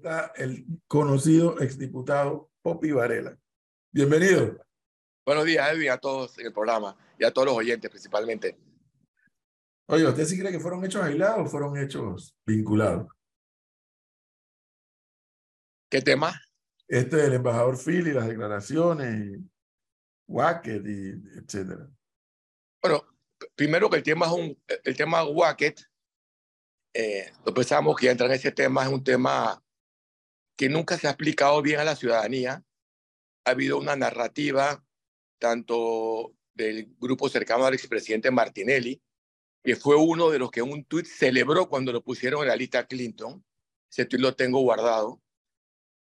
está el conocido exdiputado Popi Varela. Bienvenido. Buenos días, Edwin, a todos en el programa y a todos los oyentes principalmente. Oye, ¿usted sí cree que fueron hechos aislados o fueron hechos vinculados? ¿Qué tema? Este del embajador Phil y las declaraciones, y Wackett, y etcétera. Bueno, primero que el tema es un, el tema Wackett, eh, pensamos que entrar en ese tema es un tema que nunca se ha explicado bien a la ciudadanía. Ha habido una narrativa tanto del grupo cercano al expresidente Martinelli, que fue uno de los que un tuit celebró cuando lo pusieron en la lista Clinton. Ese tuit lo tengo guardado.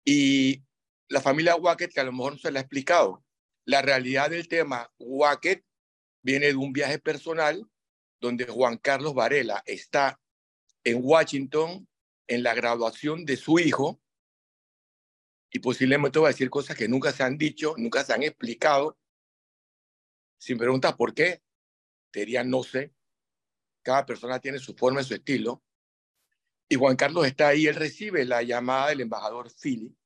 Y la familia Wackett, que a lo mejor no se le ha explicado. La realidad del tema Wackett viene de un viaje personal donde Juan Carlos Varela está en Washington en la graduación de su hijo y posiblemente va a decir cosas que nunca se han dicho, nunca se han explicado. Si me preguntas por qué, te diría no sé. Cada persona tiene su forma y su estilo. Y Juan Carlos está ahí, él recibe la llamada del embajador Philly,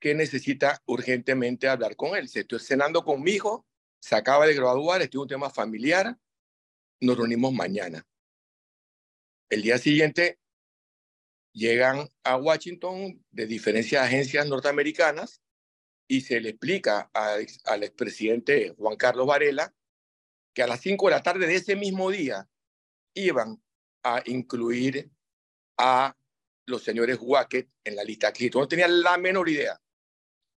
que necesita urgentemente hablar con él. Se estoy cenando con mi hijo, se acaba de graduar, estoy un tema familiar, nos reunimos mañana. El día siguiente llegan a Washington de diferentes agencias norteamericanas y se le explica al, al expresidente Juan Carlos Varela que a las 5 de la tarde de ese mismo día iban a incluir a los señores Wackett en la lista Clinton. No tenía la menor idea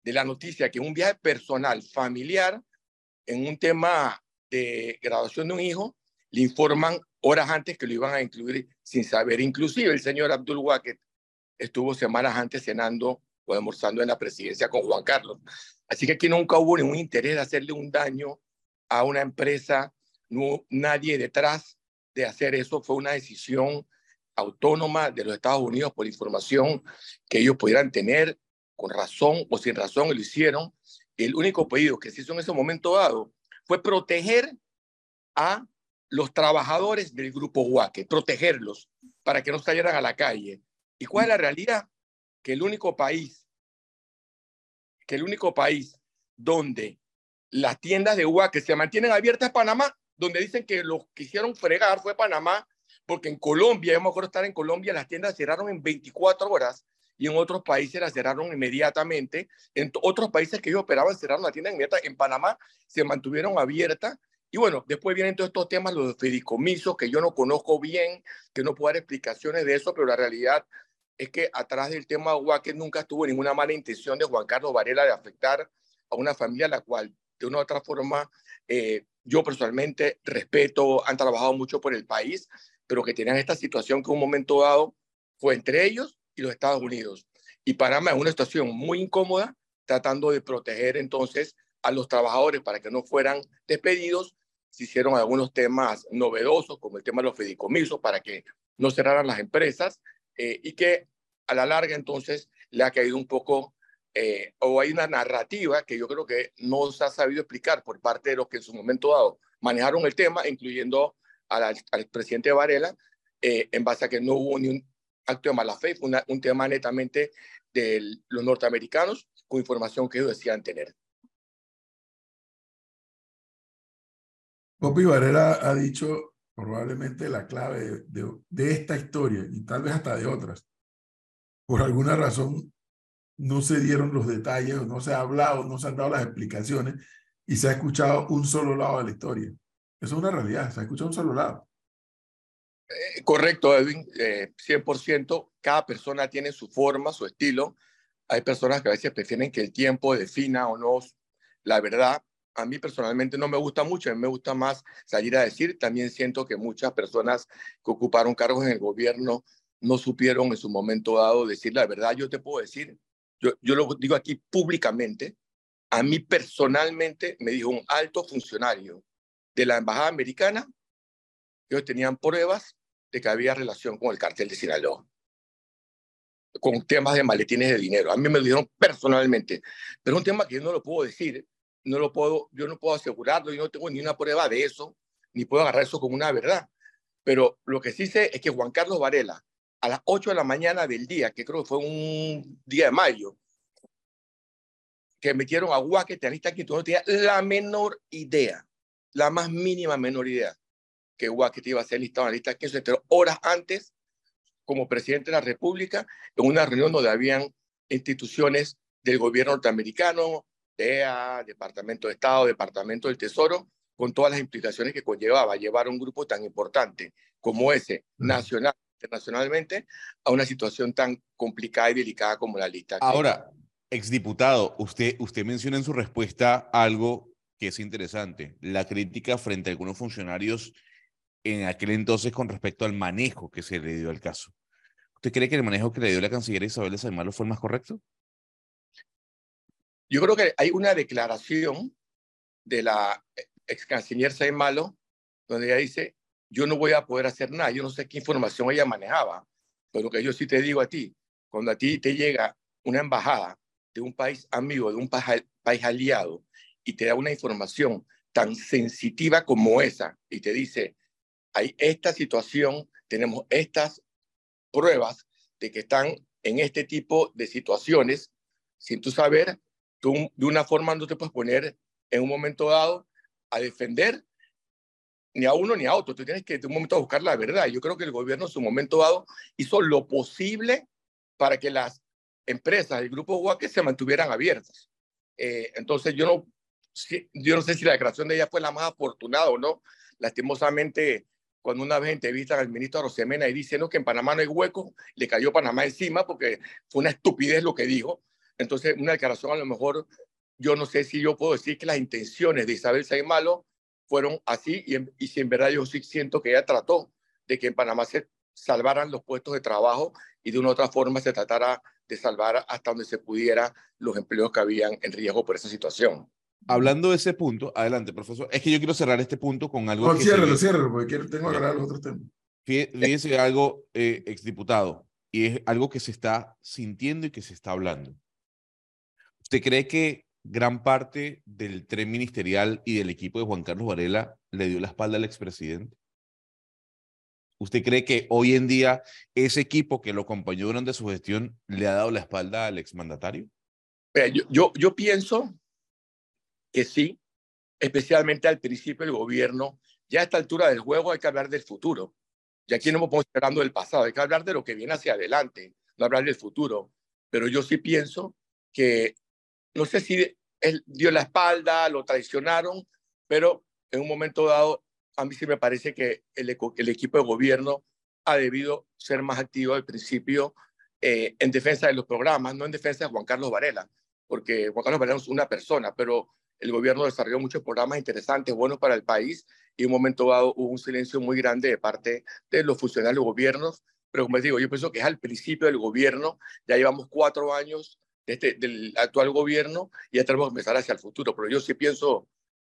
de la noticia que un viaje personal, familiar, en un tema de graduación de un hijo, le informan horas antes que lo iban a incluir sin saber. Inclusive el señor Abdul Wackett estuvo semanas antes cenando o almorzando en la presidencia con Juan Carlos. Así que aquí nunca hubo ningún interés de hacerle un daño a una empresa, no nadie detrás de hacer eso, fue una decisión autónoma de los Estados Unidos por información que ellos pudieran tener con razón o sin razón, lo hicieron. El único pedido que se hizo en ese momento dado fue proteger a los trabajadores del grupo Huaque, protegerlos para que no salieran a la calle. ¿Y cuál es la realidad? Que el único país, que el único país donde las tiendas de Huaque se mantienen abiertas es Panamá, donde dicen que los quisieron fregar fue Panamá, porque en Colombia, yo me acuerdo estar en Colombia, las tiendas cerraron en 24 horas y en otros países las cerraron inmediatamente. En otros países que ellos operaban cerraron la tienda inmediata. En Panamá se mantuvieron abiertas y bueno, después vienen todos estos temas, los fedicomisos, que yo no conozco bien, que no puedo dar explicaciones de eso, pero la realidad es que atrás del tema Wacker nunca estuvo ninguna mala intención de Juan Carlos Varela de afectar a una familia a la cual, de una u otra forma, eh, yo personalmente respeto, han trabajado mucho por el país, pero que tenían esta situación que un momento dado fue entre ellos y los Estados Unidos. Y Panamá es una situación muy incómoda, tratando de proteger entonces a los trabajadores para que no fueran despedidos se hicieron algunos temas novedosos, como el tema de los fideicomisos, para que no cerraran las empresas eh, y que a la larga entonces le ha caído un poco, eh, o hay una narrativa que yo creo que no se ha sabido explicar por parte de los que en su momento dado manejaron el tema, incluyendo al, presidente Varela, eh, en base a que no hubo ni un acto de mala fe, fue un tema netamente de los norteamericanos con información que ellos decían tener. Popi Varela ha dicho probablemente la clave de, de, esta historia y tal vez hasta de otras. Por alguna razón no se dieron los detalles, no se ha hablado, no se han dado las explicaciones y se ha escuchado un solo lado de la historia. Eso es una realidad, se ha escuchado un solo lado. Eh, correcto, Edwin, eh, 100%. Cada persona tiene su forma, su estilo. Hay personas que a veces prefieren que el tiempo defina o no la verdad a mí personalmente no me gusta mucho, a mí me gusta más salir a decir. También siento que muchas personas que ocuparon cargos en el gobierno no supieron en su momento dado decir la verdad. Yo te puedo decir, yo, yo lo digo aquí públicamente, a mí personalmente me dijo un alto funcionario de la Embajada Americana que ellos tenían pruebas de que había relación con el cartel de Sinaloa con temas de maletines de dinero. A mí me lo dijeron personalmente, pero es un tema que yo no lo puedo decir no lo puedo, yo no puedo asegurarlo, yo no tengo ni una prueba de eso, ni puedo agarrar eso como una verdad. Pero lo que sí sé es que Juan Carlos Varela a las 8 de la mañana del día, que creo que fue un día de mayo, que metieron a Guaque, Anita Quinto, no tenía la menor idea, la más mínima menor idea que Guaque iba a ser listado en la lista 15, pero horas antes, como presidente de la República, en una reunión donde habían instituciones del gobierno norteamericano, DEA, Departamento de Estado, Departamento del Tesoro, con todas las implicaciones que conllevaba llevar un grupo tan importante como ese, nacional, internacionalmente, a una situación tan complicada y delicada como la lista. Ahora, exdiputado, usted, usted menciona en su respuesta algo que es interesante, la crítica frente a algunos funcionarios en aquel entonces con respecto al manejo que se le dio al caso. ¿Usted cree que el manejo que le dio la canciller Isabel de Saimalo fue el más correcto? Yo creo que hay una declaración de la ex canciller Saimalo donde ella dice, yo no voy a poder hacer nada, yo no sé qué información ella manejaba, pero que yo sí te digo a ti, cuando a ti te llega una embajada de un país amigo, de un país aliado, y te da una información tan sensitiva como esa, y te dice, hay esta situación, tenemos estas pruebas de que están en este tipo de situaciones, sin tú saber, tú de una forma no te puedes poner en un momento dado a defender ni a uno ni a otro. Tú tienes que de un momento a buscar la verdad. Yo creo que el gobierno en su momento dado hizo lo posible para que las empresas del grupo Huaque se mantuvieran abiertas. Eh, entonces yo no, yo no sé si la declaración de ella fue la más afortunada o no. Lastimosamente, cuando una vez entrevistan al ministro Rosemena y dice que en Panamá no hay hueco, le cayó Panamá encima porque fue una estupidez lo que dijo. Entonces, una declaración a lo mejor, yo no sé si yo puedo decir que las intenciones de Isabel Saimalo fueron así y, y si en verdad yo sí siento que ella trató de que en Panamá se salvaran los puestos de trabajo y de una otra forma se tratara de salvar hasta donde se pudiera los empleos que habían en riesgo por esa situación. Hablando de ese punto, adelante, profesor. Es que yo quiero cerrar este punto con algo. No, ciérralo, ciérralo, porque quiero, tengo que hablar los otros temas. Fíjense algo, eh, exdiputado, y es algo que se está sintiendo y que se está hablando. ¿Usted cree que gran parte del tren ministerial y del equipo de Juan Carlos Varela le dio la espalda al expresidente? ¿Usted cree que hoy en día ese equipo que lo acompañó durante su gestión le ha dado la espalda al exmandatario? Yo, yo, pienso que sí, especialmente al principio del gobierno. Ya a esta altura del juego hay que hablar del futuro. Y aquí no estamos esperando del pasado, hay que hablar de lo que viene hacia adelante, no hablar del futuro. Pero yo sí pienso que, no sé si él dio la espalda, lo traicionaron, pero en un momento dado a mí sí me parece que el, el equipo de gobierno ha debido ser más activo al principio eh, en defensa de los programas, no en defensa de Juan Carlos Varela, porque Juan Carlos Varela es una persona, pero el gobierno desarrolló muchos programas interesantes, buenos para el país, y en un momento dado hubo un silencio muy grande de parte de los funcionarios gobiernos, pero como les digo, yo pienso que es al principio del gobierno, ya llevamos cuatro años este, del actual gobierno y ya tenemos que empezar hacia el futuro, pero yo sí pienso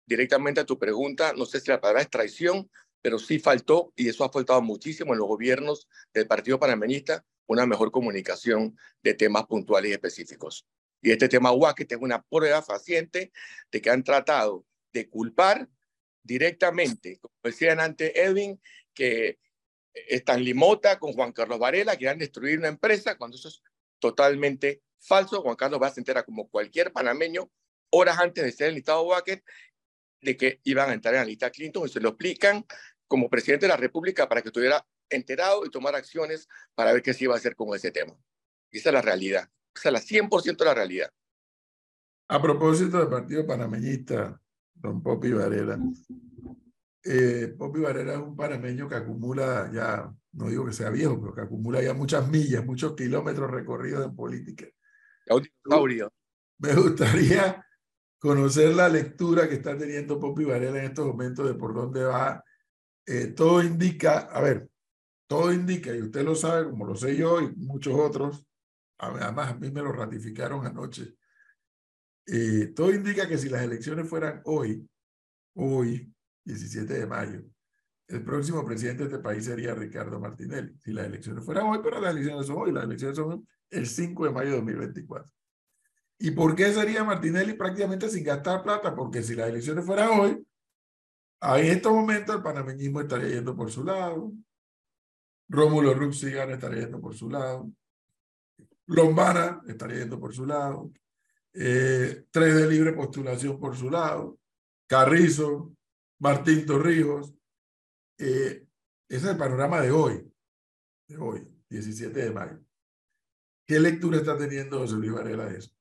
directamente a tu pregunta, no sé si la palabra es traición, pero sí faltó, y eso ha faltado muchísimo en los gobiernos del Partido Panameñista, una mejor comunicación de temas puntuales y específicos. Y este tema que es una prueba faciente de que han tratado de culpar directamente, como decían antes Edwin, que están Limota con Juan Carlos Varela, que han destruir una empresa, cuando eso es totalmente falso. Juan Carlos va se entera como cualquier panameño horas antes de ser el listado Wacker de que iban a entrar en la lista Clinton y se lo explican como presidente de la República para que estuviera enterado y tomar acciones para ver qué se iba a hacer con ese tema. esa es la realidad. Esa es la 100% la realidad. A propósito del Partido Panameñista, don Popi Varela. Eh, Popi Varela es un panameño que acumula ya, no digo que sea viejo, pero que acumula ya muchas millas, muchos kilómetros recorridos en política. Me gustaría conocer la lectura que está teniendo Popi Varela en estos momentos de por dónde va. Eh, todo indica, a ver, todo indica, y usted lo sabe como lo sé yo y muchos otros, además a mí me lo ratificaron anoche, eh, todo indica que si las elecciones fueran hoy, hoy, 17 de mayo, el próximo presidente de este país sería Ricardo Martinelli. Si las elecciones fueran hoy, pero las elecciones son hoy, las elecciones son el 5 de mayo de 2024. ¿Y por qué sería Martinelli prácticamente sin gastar plata? Porque si las elecciones fueran hoy, en estos momentos el panameñismo estaría yendo por su lado. Rómulo Rux estaría yendo por su lado. Lombana estaría yendo por su lado. Eh, tres de libre postulación por su lado. Carrizo, Martín Torrijos. Eh, ese es el panorama de hoy, de hoy, 17 de mayo. ¿Qué lectura está teniendo José Luis Varela de eso?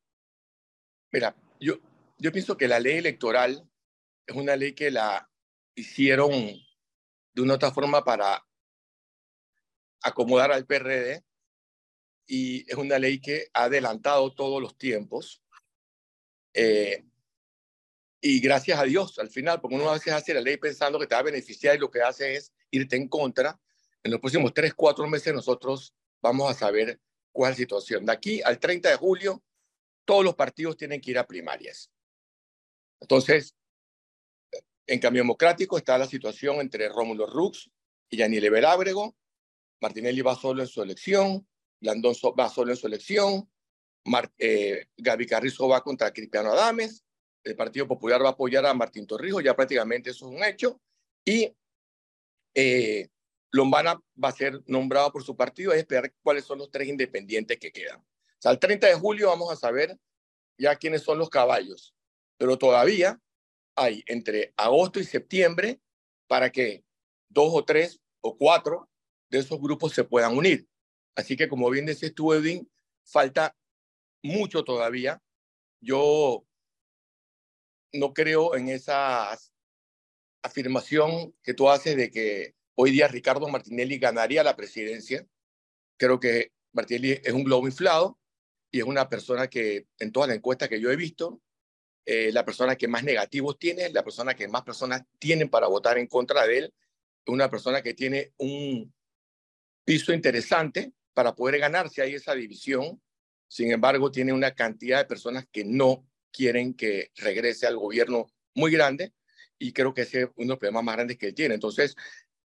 Mira, yo, yo pienso que la ley electoral es una ley que la hicieron de una otra forma para acomodar al PRD y es una ley que ha adelantado todos los tiempos. Eh, y gracias a Dios, al final, porque uno a veces hace la ley pensando que te va a beneficiar y lo que hace es irte en contra. En los próximos tres, cuatro meses nosotros vamos a saber cuál es la situación. De aquí al 30 de julio, todos los partidos tienen que ir a primarias. Entonces, en Cambio Democrático está la situación entre Rómulo Rux y Yaniel Verábrego. Martinelli va solo en su elección, Blandón va solo en su elección, eh, Gaby Carrizo va contra Cristiano Adames, el Partido Popular va a apoyar a Martín Torrijos, ya prácticamente eso es un hecho, y eh, Lombana va a ser nombrado por su partido, y esperar cuáles son los tres independientes que quedan. O sea, el 30 de julio vamos a saber ya quiénes son los caballos, pero todavía hay entre agosto y septiembre para que dos o tres o cuatro de esos grupos se puedan unir. Así que, como bien dices tú, Edwin, falta mucho todavía. Yo no creo en esa afirmación que tú haces de que hoy día Ricardo Martinelli ganaría la presidencia. Creo que Martinelli es un globo inflado y es una persona que en todas las encuestas que yo he visto eh, la persona que más negativos tiene, la persona que más personas tienen para votar en contra de él, una persona que tiene un piso interesante para poder ganarse ahí esa división. Sin embargo, tiene una cantidad de personas que no quieren que regrese al gobierno muy grande y creo que ese es uno de los problemas más grandes que tiene. Entonces,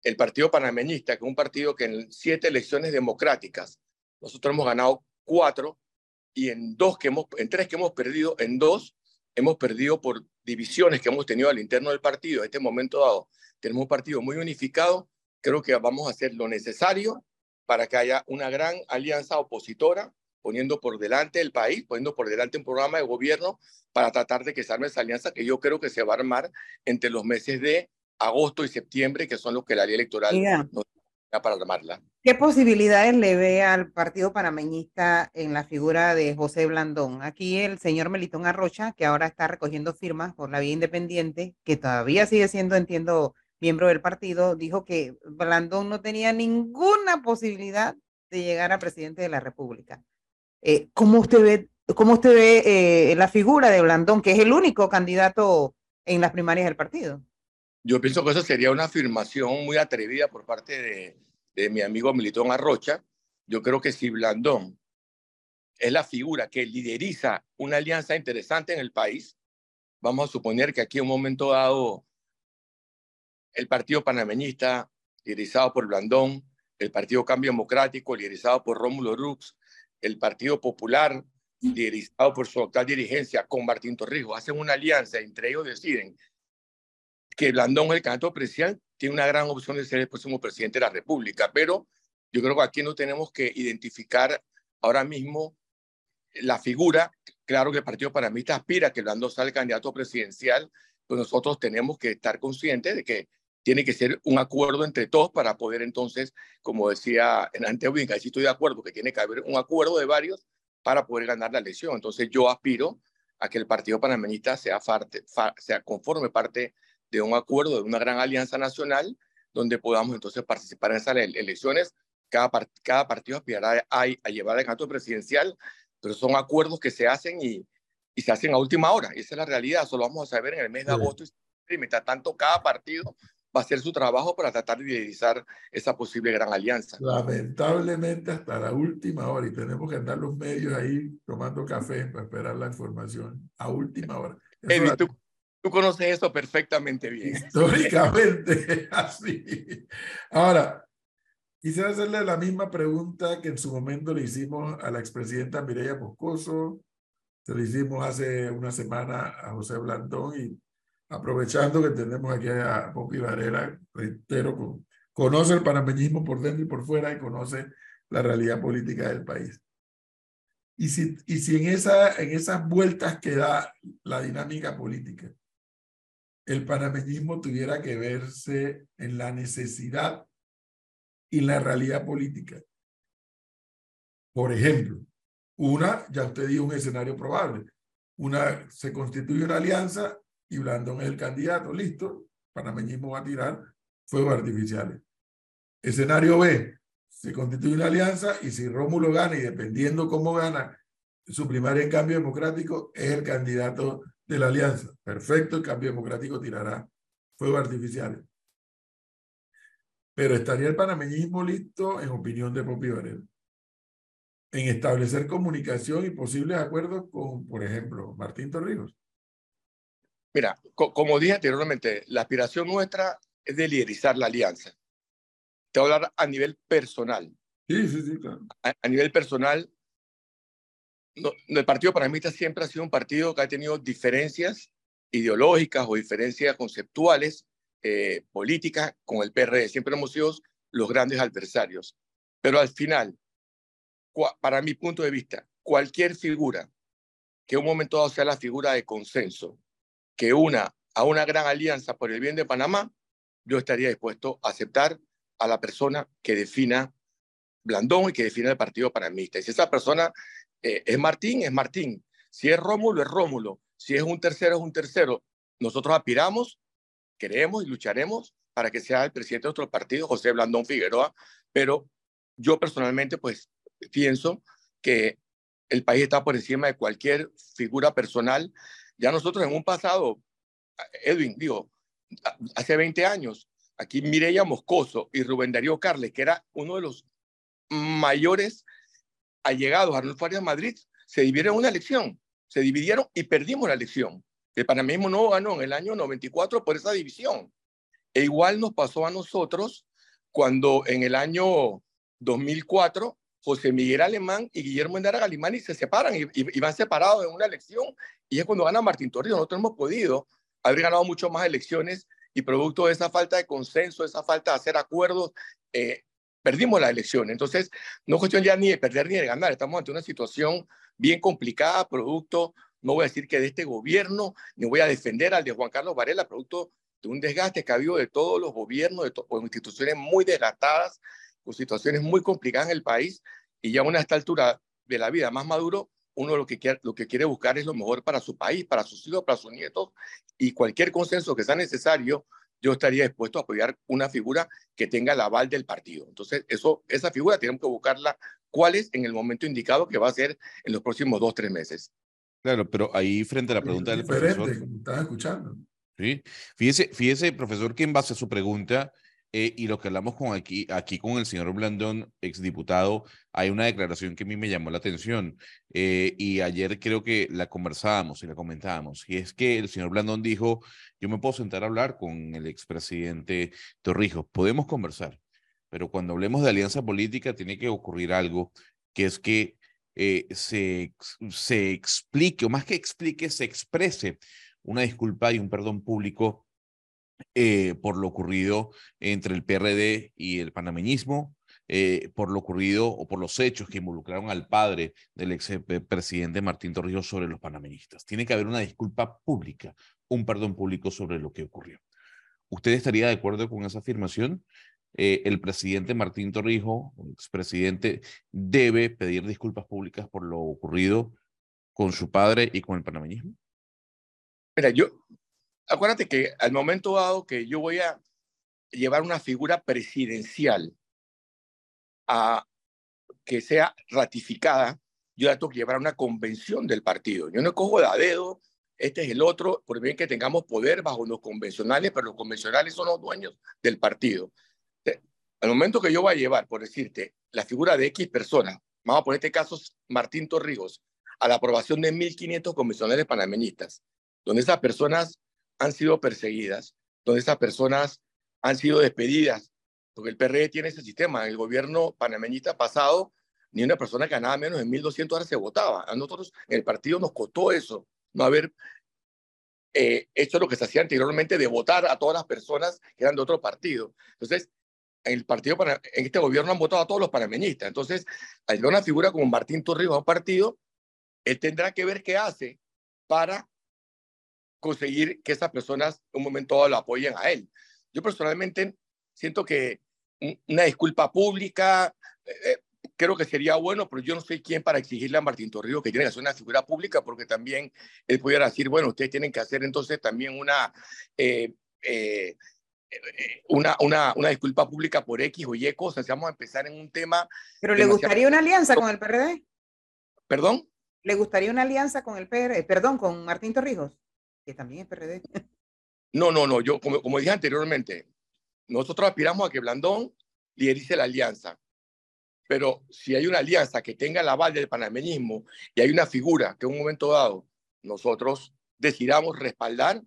el Partido Panameñista, que es un partido que en siete elecciones democráticas, nosotros hemos ganado cuatro y en dos que hemos, en tres que hemos perdido, en dos hemos perdido por divisiones que hemos tenido al interno del partido. En este momento dado, tenemos un partido muy unificado. Creo que vamos a hacer lo necesario para que haya una gran alianza opositora, poniendo por delante el país, poniendo por delante un programa de gobierno para tratar de que se arme esa alianza que yo creo que se va a armar entre los meses de agosto y septiembre, que son los que la ley electoral nos da para armarla. ¿Qué posibilidades le ve al Partido Panameñista en la figura de José Blandón? Aquí el señor Melitón Arrocha, que ahora está recogiendo firmas por la vía independiente, que todavía sigue siendo, entiendo, miembro del partido, dijo que Blandón no tenía ninguna posibilidad de llegar a presidente de la República. Eh, ¿Cómo usted ve, cómo usted ve eh, la figura de Blandón, que es el único candidato en las primarias del partido? Yo pienso que eso sería una afirmación muy atrevida por parte de de mi amigo Militón Arrocha, yo creo que si Blandón es la figura que lideriza una alianza interesante en el país, vamos a suponer que aquí en un momento dado el Partido Panameñista, liderizado por Blandón, el Partido Cambio Democrático, liderizado por Rómulo Rux, el Partido Popular, liderizado por su actual dirigencia, con Martín Torrijos, hacen una alianza, entre ellos deciden que Blandón es el candidato presidencial, tiene una gran opción de ser el próximo presidente de la República, pero yo creo que aquí no tenemos que identificar ahora mismo la figura. Claro que el Partido Panamista aspira a que Blandón sea el candidato presidencial, pero nosotros tenemos que estar conscientes de que tiene que ser un acuerdo entre todos para poder entonces, como decía en Anteubica, sí estoy de acuerdo que tiene que haber un acuerdo de varios para poder ganar la elección. Entonces yo aspiro a que el Partido Panameñista sea, parte, sea conforme parte de un acuerdo, de una gran alianza nacional, donde podamos entonces participar en esas elecciones. Cada, cada partido aspirará a, a llevar el candidato presidencial, pero son acuerdos que se hacen y, y se hacen a última hora. Esa es la realidad, solo vamos a saber en el mes de agosto. Y mientras tanto, cada partido va a hacer su trabajo para tratar de liderizar esa posible gran alianza. Lamentablemente hasta la última hora y tenemos que andar los medios ahí tomando café para esperar la información a última hora. Tú conoces eso perfectamente bien. Históricamente, así. Ahora, quisiera hacerle la misma pregunta que en su momento le hicimos a la expresidenta Mireya Moscoso, se lo hicimos hace una semana a José Blandón y aprovechando que tenemos aquí a Popi Varela, reitero con conoce el panameñismo por dentro y por fuera y conoce la realidad política del país. Y si, y si en, esa, en esas vueltas que da la dinámica política, el panameñismo tuviera que verse en la necesidad y la realidad política. Por ejemplo, una, ya usted dijo un escenario probable, una se constituye una alianza y Blandón es el candidato, listo, panameñismo va a tirar fuegos artificiales. Escenario B, se constituye una alianza y si Rómulo gana y dependiendo cómo gana su primaria en cambio democrático, es el candidato de la alianza. Perfecto, el cambio democrático tirará fuegos artificiales. Pero estaría el panameñismo listo, en opinión de Popi Varela, en establecer comunicación y posibles acuerdos con, por ejemplo, Martín Torrijos. Mira, como dije anteriormente, la aspiración nuestra es de liderizar la alianza. Te voy a hablar a nivel personal. Sí, sí, sí, claro. A, nivel personal, no, el Partido Panamista siempre ha sido un partido que ha tenido diferencias ideológicas o diferencias conceptuales, eh, políticas con el PRD. Siempre hemos sido los grandes adversarios. Pero al final, para mi punto de vista, cualquier figura que en un momento dado sea la figura de consenso, que una a una gran alianza por el bien de Panamá, yo estaría dispuesto a aceptar a la persona que defina Blandón y que defina el Partido Panamista. Y si esa persona eh, es Martín, es Martín. Si es Rómulo, es Rómulo. Si es un tercero, es un tercero. Nosotros aspiramos, queremos y lucharemos para que sea el presidente de nuestro partido, José Blandón Figueroa, pero yo personalmente pues pienso que el país está por encima de cualquier figura personal. Ya nosotros en un pasado, Edwin, digo, hace 20 años, aquí Mireya Moscoso y Rubén Darío Carles, que era uno de los mayores allegados a Arnulfo Faria Madrid, se dividieron una elección, se dividieron y perdimos la elección. El panameñismo no ganó en el año 94 por esa división. E igual nos pasó a nosotros cuando en el año 2004 José Miguel Alemán y Guillermo Endara Galimani se separan y, van separados en una elección y es cuando gana Martín Torrijos. Nosotros hemos podido haber ganado mucho más elecciones y producto de esa falta de consenso, esa falta de hacer acuerdos, eh, perdimos la elección. Entonces, no es cuestión ya ni de perder ni de ganar, estamos ante una situación bien complicada, producto, no voy a decir que de este gobierno, ni voy a defender al de Juan Carlos Varela, producto de un desgaste que ha habido de todos los gobiernos, de instituciones muy desgastadas, con situaciones muy complicadas en el país, y ya a esta altura de la vida más maduro, uno lo que, quiere, lo que quiere buscar es lo mejor para su país, para sus hijos, para sus nietos, y cualquier consenso que sea necesario, yo estaría dispuesto a apoyar una figura que tenga el aval del partido. Entonces, eso, esa figura tenemos que buscarla cuál es en el momento indicado que va a ser en los próximos dos, tres meses. Claro, pero ahí frente a la pregunta del profesor. Estás escuchando. Sí, fíjese, fíjese, profesor, que en base a su pregunta, eh, y lo que hablamos con aquí, aquí con el señor Blandón, exdiputado, hay una declaración que a mí me llamó la atención eh, y ayer creo que la conversábamos y la comentábamos. Y es que el señor Blandón dijo, yo me puedo sentar a hablar con el expresidente Torrijos, podemos conversar, pero cuando hablemos de alianza política tiene que ocurrir algo, que es que eh, se, se explique, o más que explique, se exprese una disculpa y un perdón público eh, por lo ocurrido entre el PRD y el panameñismo, eh, por lo ocurrido o por los hechos que involucraron al padre del ex presidente Martín Torrijos sobre los panameñistas. Tiene que haber una disculpa pública, un perdón público sobre lo que ocurrió. ¿Usted estaría de acuerdo con esa afirmación? Eh, el presidente Martín Torrijos, expresidente, debe pedir disculpas públicas por lo ocurrido con su padre y con el panameñismo? Mira, yo, acuérdate que al momento dado que yo voy a llevar una figura presidencial a que sea ratificada, yo la tengo que llevar a una convención del partido. Yo no cojo de a dedo, este es el otro, por bien que tengamos poder bajo los convencionales, pero los convencionales son los dueños del partido. Al momento que yo voy a llevar, por decirte, la figura de X persona, vamos a poner este caso Martín Torrijos, a la aprobación de 1.500 convencionales panameñistas, donde esas personas han sido perseguidas, donde estas personas han sido despedidas, porque el PRD tiene ese sistema. El gobierno panameñista pasado, ni una persona que ganaba menos de 1.200 horas se votaba. A nosotros en el partido nos costó eso, no haber eh, hecho lo que se hacía anteriormente de votar a todas las personas que eran de otro partido. Entonces, en el partido para, en este gobierno han votado a todos los panameñistas. Entonces, al una figura como Martín Torrijos a un partido, él tendrá que ver qué hace para conseguir que esas personas un momento dado lo apoyen a él. Yo personalmente siento que una disculpa pública, eh, eh, creo que sería bueno, pero yo no soy quien para exigirle a Martín Torrijos que tiene que ser una figura pública, porque también él pudiera decir, bueno, ustedes tienen que hacer entonces también una, eh, una, una, una, disculpa pública por X o Y cosas. Vamos a empezar en un tema. ¿Pero le gustaría una alianza con el PRD? ¿Perdón? ¿Le gustaría una alianza con el PRD? Perdón, con Martín Torrijos, que también es PRD. No, no, no. Yo, como, como dije anteriormente, nosotros aspiramos a que Blandón liderice la alianza. Pero si hay una alianza que tenga el aval del panameñismo y hay una figura que en un momento dado nosotros decidamos respaldar,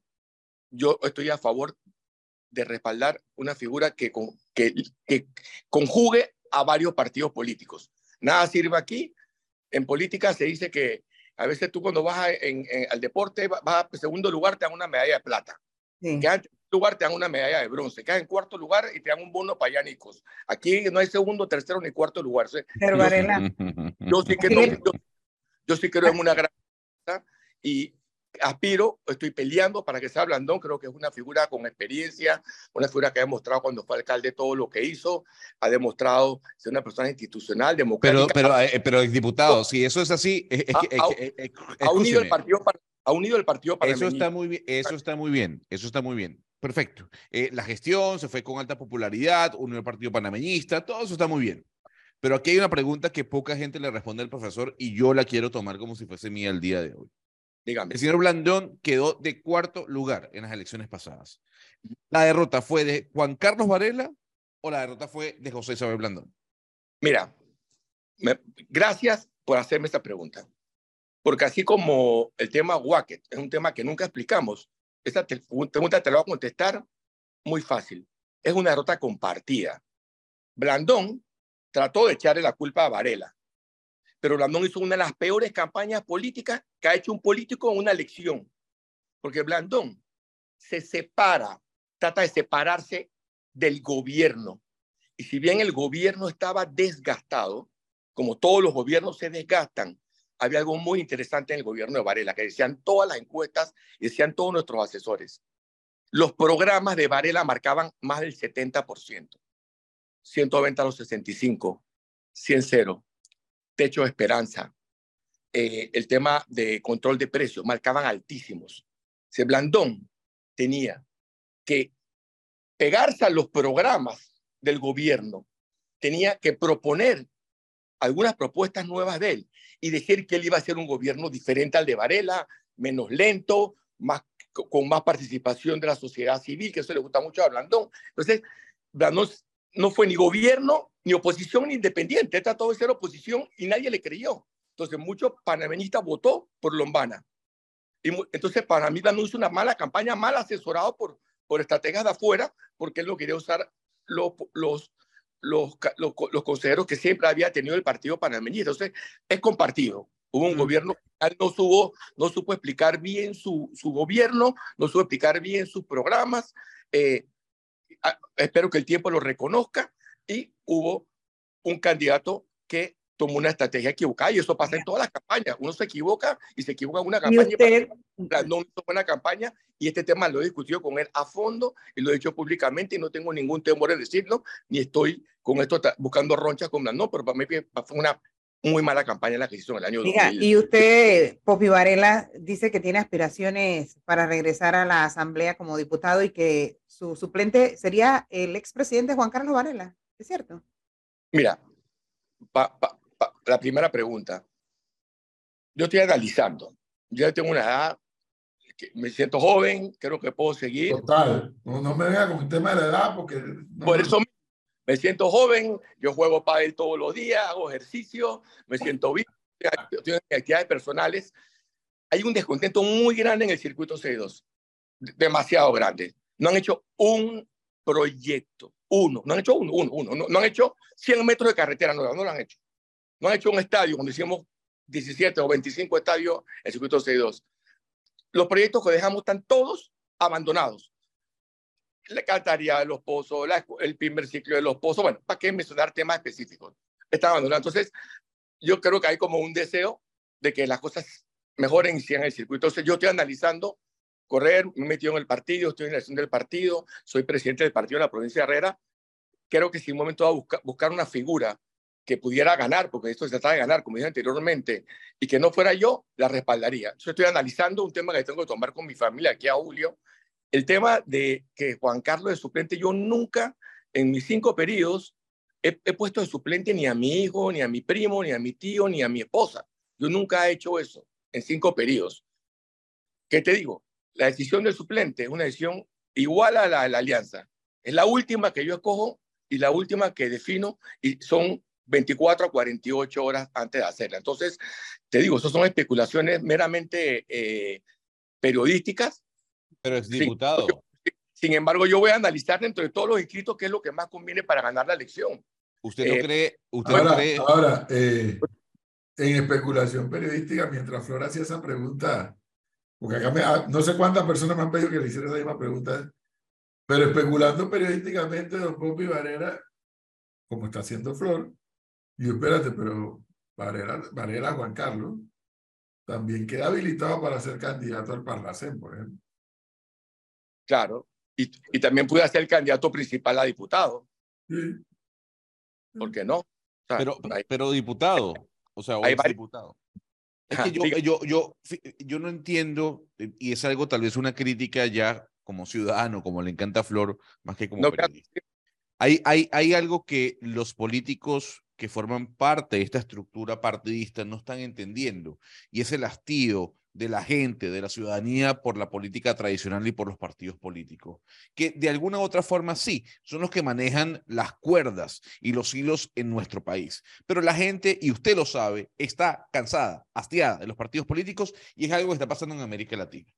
yo estoy a favor de respaldar una figura que, que, que conjugue a varios partidos políticos. Nada sirve aquí en política se dice que a veces tú cuando vas al deporte, vas a segundo lugar, te dan una medalla de plata. Sí. Que en lugar te dan una medalla de bronce. Quedas en cuarto lugar y te dan un bono para Yanicos. Aquí no hay segundo, tercero ni cuarto lugar. Pero Varela. Yo, sí que yo, yo, sí creo en una gran y aspiro, estoy peleando para que sea Blandón, creo que es una figura con experiencia, una figura que ha demostrado cuando fue alcalde todo lo que hizo, ha demostrado ser una persona institucional, democrática. Pero, pero, eh, pero diputado, si eso es así, es, ha, unido el partido para, ha unido el partido para eso está muy bien, eso está muy bien, eso está muy bien. Perfecto. Eh, la gestión se fue con alta popularidad, unió el partido panameñista, todo eso está muy bien. Pero aquí hay una pregunta que poca gente le responde al profesor y yo la quiero tomar como si fuese mía el día de hoy. El señor Blandón quedó de cuarto lugar en las elecciones pasadas. ¿La derrota fue de Juan Carlos Varela o la derrota fue de José Isabel Blandón? Mira, gracias por hacerme esta pregunta. Porque así como el tema Wacket es un tema que nunca explicamos, esta pregunta te la voy a contestar muy fácil. Es una derrota compartida. Blandón trató de echarle la culpa a Varela pero Blandón hizo una de las peores campañas políticas que ha hecho un político en una elección, porque Blandón se separa, trata de separarse del gobierno. Y si bien el gobierno estaba desgastado, como todos los gobiernos se desgastan, había algo muy interesante en el gobierno de Varela, que decían todas las encuestas y decían todos nuestros asesores. Los programas de Varela marcaban más del 70%. 120 a los 65, 100 0 techo de esperanza, eh, el tema de control de precios, marcaban altísimos. Se Blandón tenía que pegarse a los programas del gobierno, tenía que proponer algunas propuestas nuevas de él y decir que él iba a ser un gobierno diferente al de Varela, menos lento, más, con más participación de la sociedad civil, que eso le gusta mucho a Blandón. Entonces, Blandón no fue ni gobierno, ni oposición, ni independiente. Trató de ser oposición y nadie le creyó. Entonces, muchos panameñistas votó por Lombana. Y entonces, para mí, no hizo una mala campaña, mal asesorado por, por estrategas de afuera, porque él no quería usar los, los, los, los, consejeros que siempre había tenido el partido panameñista. Entonces, es compartido. Hubo un gobierno que no, supo, no supo explicar bien su, su gobierno, no supo explicar bien sus programas. Eh, espero que el tiempo lo reconozca y hubo un candidato que tomó una estrategia equivocada y eso pasa en todas las campañas. Uno se equivoca y se equivoca en una campaña. No hizo buena campaña y este tema lo he discutido con él a fondo y lo he dicho públicamente y no tengo ningún temor en decirlo, ni estoy con esto buscando ronchas con la no, pero para mí fue una muy mala campaña la que hizo en el año Diga, Y usted, Popi Varela, dice que tiene aspiraciones para regresar a la Asamblea como diputado y que su suplente sería el expresidente Juan Carlos Varela, ¿es cierto? Mira, la primera pregunta. Yo estoy analizando. Yo tengo una edad, me siento joven, creo que puedo seguir. Total, no, me venga con el tema de la edad porque... Por eso me siento joven, yo juego él todos los días, hago ejercicio, me siento bien, tengo actividades personales. Hay un descontento muy grande en el circuito C2, demasiado grande. No han hecho un proyecto, uno, no han hecho uno, uno, uno, no, han hecho 100 metros de carretera nueva, no lo han hecho. No han hecho un estadio, cuando hicimos 17 o 25 estadios en circuito C2. Los proyectos que dejamos están todos abandonados. La alcantarillado de los pozos, el primer ciclo de los pozos, bueno, ¿para qué mencionar temas específicos? Está abandonado. Entonces, yo creo que hay como un deseo de que las cosas mejoren y sigan el circuito. Entonces, yo estoy analizando correr, me he metido en el partido, estoy en la elección del partido, soy presidente del partido de la provincia de Herrera. Creo que si un momento va a buscar, buscar una figura que pudiera ganar, porque esto se trata de ganar, como dije anteriormente, y que no fuera yo, la respaldaría. Yo estoy analizando un tema que tengo que tomar con mi familia aquí a Julio, el tema de que Juan Carlos de suplente, yo nunca en mis cinco periodos he, puesto de suplente ni a mi hijo, ni a mi primo, ni a mi tío, ni a mi esposa. Yo nunca he hecho eso en cinco periodos. ¿Qué te digo? La decisión del suplente es una decisión igual a la, a la alianza. Es la última que yo escojo y la última que defino y son 24 a 48 horas antes de hacerla. Entonces, te digo, eso son especulaciones meramente eh, periodísticas. Pero es diputado. Sin, embargo, yo voy a analizar dentro de todos los inscritos qué es lo que más conviene para ganar la elección. ¿Usted no eh, cree? Usted ahora, cree... ahora eh, en especulación periodística, mientras Flora hacía esa pregunta, porque acá me, no sé cuántas personas me han pedido que le hiciera esa misma pregunta, pero especulando periodísticamente, don Popi Varela, como está haciendo Flor, y espérate, pero Varela, Varela Juan Carlos también queda habilitado para ser candidato al Parlacén, por ejemplo. Claro, y, y también puede ser el candidato principal a diputado. ¿Por qué no? O sea, Pero, hay- pero diputado, o sea, o Hay vari- diputado. Es que yo, yo, yo, no entiendo, eh, y es algo tal vez una crítica ya como ciudadano, como le encanta a Flor, más que como no, periodista. Hay, hay, hay algo que los políticos que forman parte de esta estructura partidista no están entendiendo, y es el hastío de la gente, de la ciudadanía por la política tradicional y por los partidos políticos, que de alguna u otra forma sí, son los que manejan las cuerdas y los hilos en nuestro país. Pero la gente, y usted lo sabe, está cansada, hastiada de los partidos políticos y es algo que está pasando en América Latina.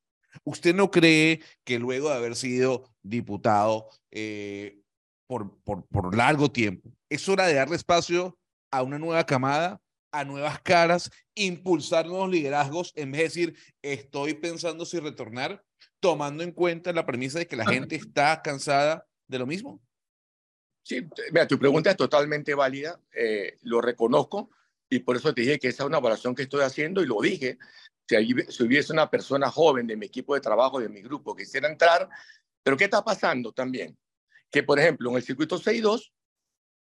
¿Usted no cree que luego de haber sido diputado eh, por, por, por largo tiempo, es hora de darle espacio a una nueva camada, a nuevas caras, impulsar nuevos liderazgos, en vez de decir, estoy pensando si retornar, tomando en cuenta la premisa de que la gente está cansada de lo mismo? Sí, mira, tu pregunta es totalmente válida, eh, lo reconozco y por eso te dije que esa es una evaluación que estoy haciendo y lo dije. Si, ahí hubi- si hubiese una persona joven de mi equipo de trabajo, de mi grupo, que quisiera entrar, pero ¿qué está pasando también? Que, por ejemplo, en el circuito 6-2,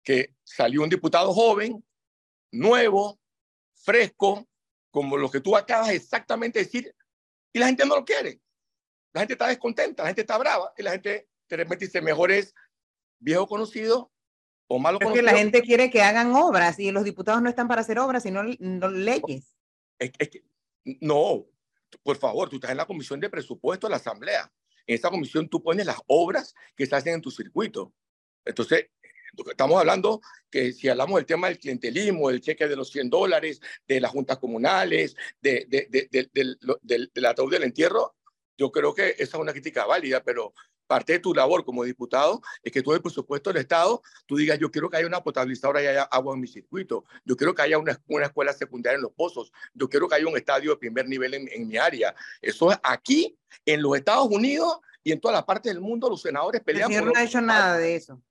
que salió un diputado joven, nuevo, fresco, como lo que tú acabas exactamente de decir, y la gente no lo quiere. La gente está descontenta, la gente está brava, y la gente de repente dice, mejor es viejo conocido o malo Es que conocido. la gente quiere que hagan obras y los diputados no están para hacer obras, sino no leyes. Es, es que, no, por favor, tú estás en la comisión de presupuesto de la Asamblea. En esa comisión tú pones las obras que se hacen en tu circuito. Entonces, estamos hablando que si hablamos del tema del clientelismo, del cheque de los 100 dólares, de las juntas comunales, de, de, de, de, del- del, del ataúd del entierro, yo creo que esa es una crítica válida, pero parte de tu labor como diputado es que tú el presupuesto del Estado, tú digas, yo quiero que haya una potabilizadora y haya agua en mi circuito, yo quiero que haya una, una escuela secundaria en los pozos, yo quiero que haya un estadio de primer nivel en, en mi área. Eso es aquí, en los Estados Unidos y en todas las partes del mundo, los senadores El pelean señor por no ha hecho nada de eso.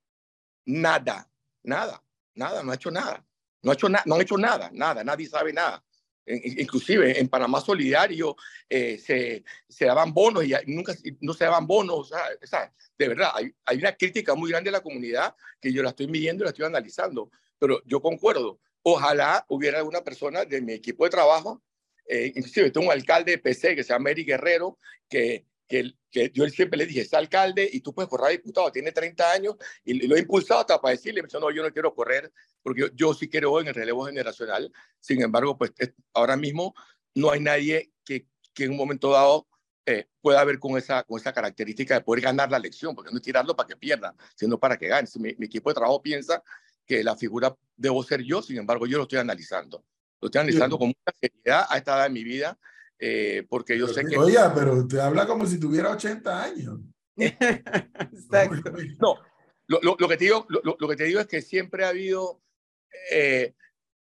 Nada, nada, nada, no ha hecho nada. No, ha hecho na- no han hecho nada, nada, nadie sabe nada. In- in- Inclusive en Panamá Solidario eh, se, se daban bonos y nunca no se daban bonos. O sea, de verdad, hay, hay una crítica muy grande de la comunidad que yo la estoy midiendo y la estoy analizando. Pero yo concuerdo. Ojalá hubiera alguna persona de mi equipo de trabajo, eh, inclusive tengo un alcalde de PC que se llama Eric Guerrero, que, que, que yo siempre le dije, es alcalde y tú puedes correr a diputado, tiene 30 años y lo he impulsado hasta para decirle, me no, yo no quiero correr porque yo, yo sí creo en el relevo generacional. Sin embargo, pues es- ahora mismo no hay nadie que, que en un momento dado eh, pueda ver con esa, con esa característica de poder ganar la elección, porque no es tirarlo para que pierda, sino para que gane. Mi, mi equipo de trabajo piensa que la figura debo ser yo, sin embargo, yo lo estoy analizando. Lo estoy analizando con mucha seriedad a esta edad de mi vida, eh, porque yo sé que... Oye, pero usted habla como si tuviera 80 años. Exacto. No, lo, lo, lo que te digo, lo, lo- que te digo es que siempre ha habido eh,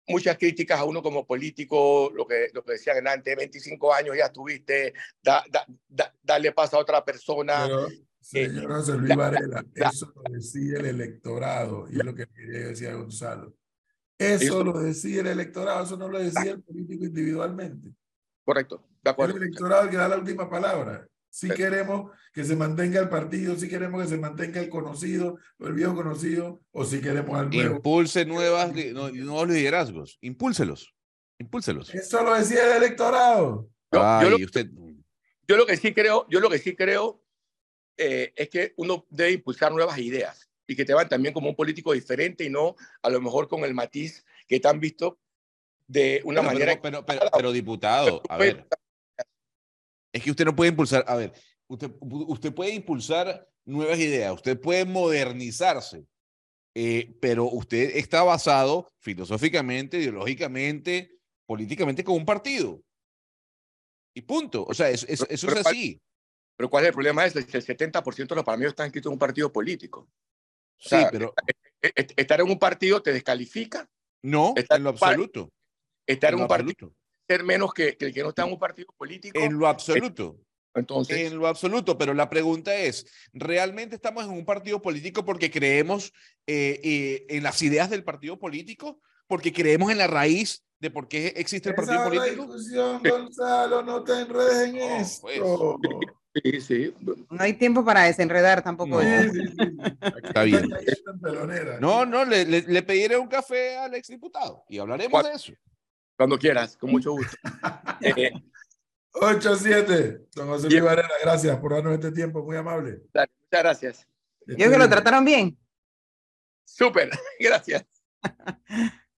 muchas críticas a uno como político, lo que, lo que decían antes, 25 años ya estuviste, da, da, da- dale paso a otra persona. Pero Señor José Luis Varela, eso lo decide el electorado, y es lo que quería decir Gonzalo. Eso lo decide el electorado, eso no lo decide el político individualmente. Correcto, de acuerdo. el electorado que da la última palabra. Si queremos que se mantenga el partido, si queremos que se mantenga el conocido, o el viejo conocido, o si queremos al nuevo. Impulse nuevas, nuevos liderazgos, impúlselos, impúlselos. Eso lo decía el electorado. yo, lo, usted... yo, lo, que sí creo, yo lo que sí creo eh, es que uno debe impulsar nuevas ideas y que te van también como un político diferente y no a lo mejor con el matiz que te han visto de una manera. Pero, pero, pero, diputado, a ver. Es que usted no puede impulsar, a ver, usted, usted puede impulsar nuevas ideas, usted puede modernizarse, eh, pero usted está basado filosóficamente, ideológicamente, políticamente con un partido. Y punto. O sea, eso, eso, es así. Pero ¿cuál es el problema? Es que el 70% de los panameños están inscritos en un partido político. sí, pero... E, e, estar en un partido te descalifica. No, en lo absoluto. Estar en, un partido ser menos que, el que no está en un partido político. En lo absoluto. Entonces, en lo absoluto, pero la pregunta es, ¿realmente estamos en un partido político porque creemos eh, eh, en las ideas del partido político? ¿Porque creemos en la raíz de por qué existe el partido político? Discusión, Gonzalo, no te enredes en esto. Pues. Sí, sí. No hay tiempo para desenredar tampoco. Está bien. No, no, le, le, le pediré un café al exdiputado y hablaremos de eso. Cuando quieras, con mucho gusto. 8-7. Eh, don José Luis Varela, gracias por darnos este tiempo, muy amable. muchas gracias. Yo que lo trataron bien. Súper, gracias.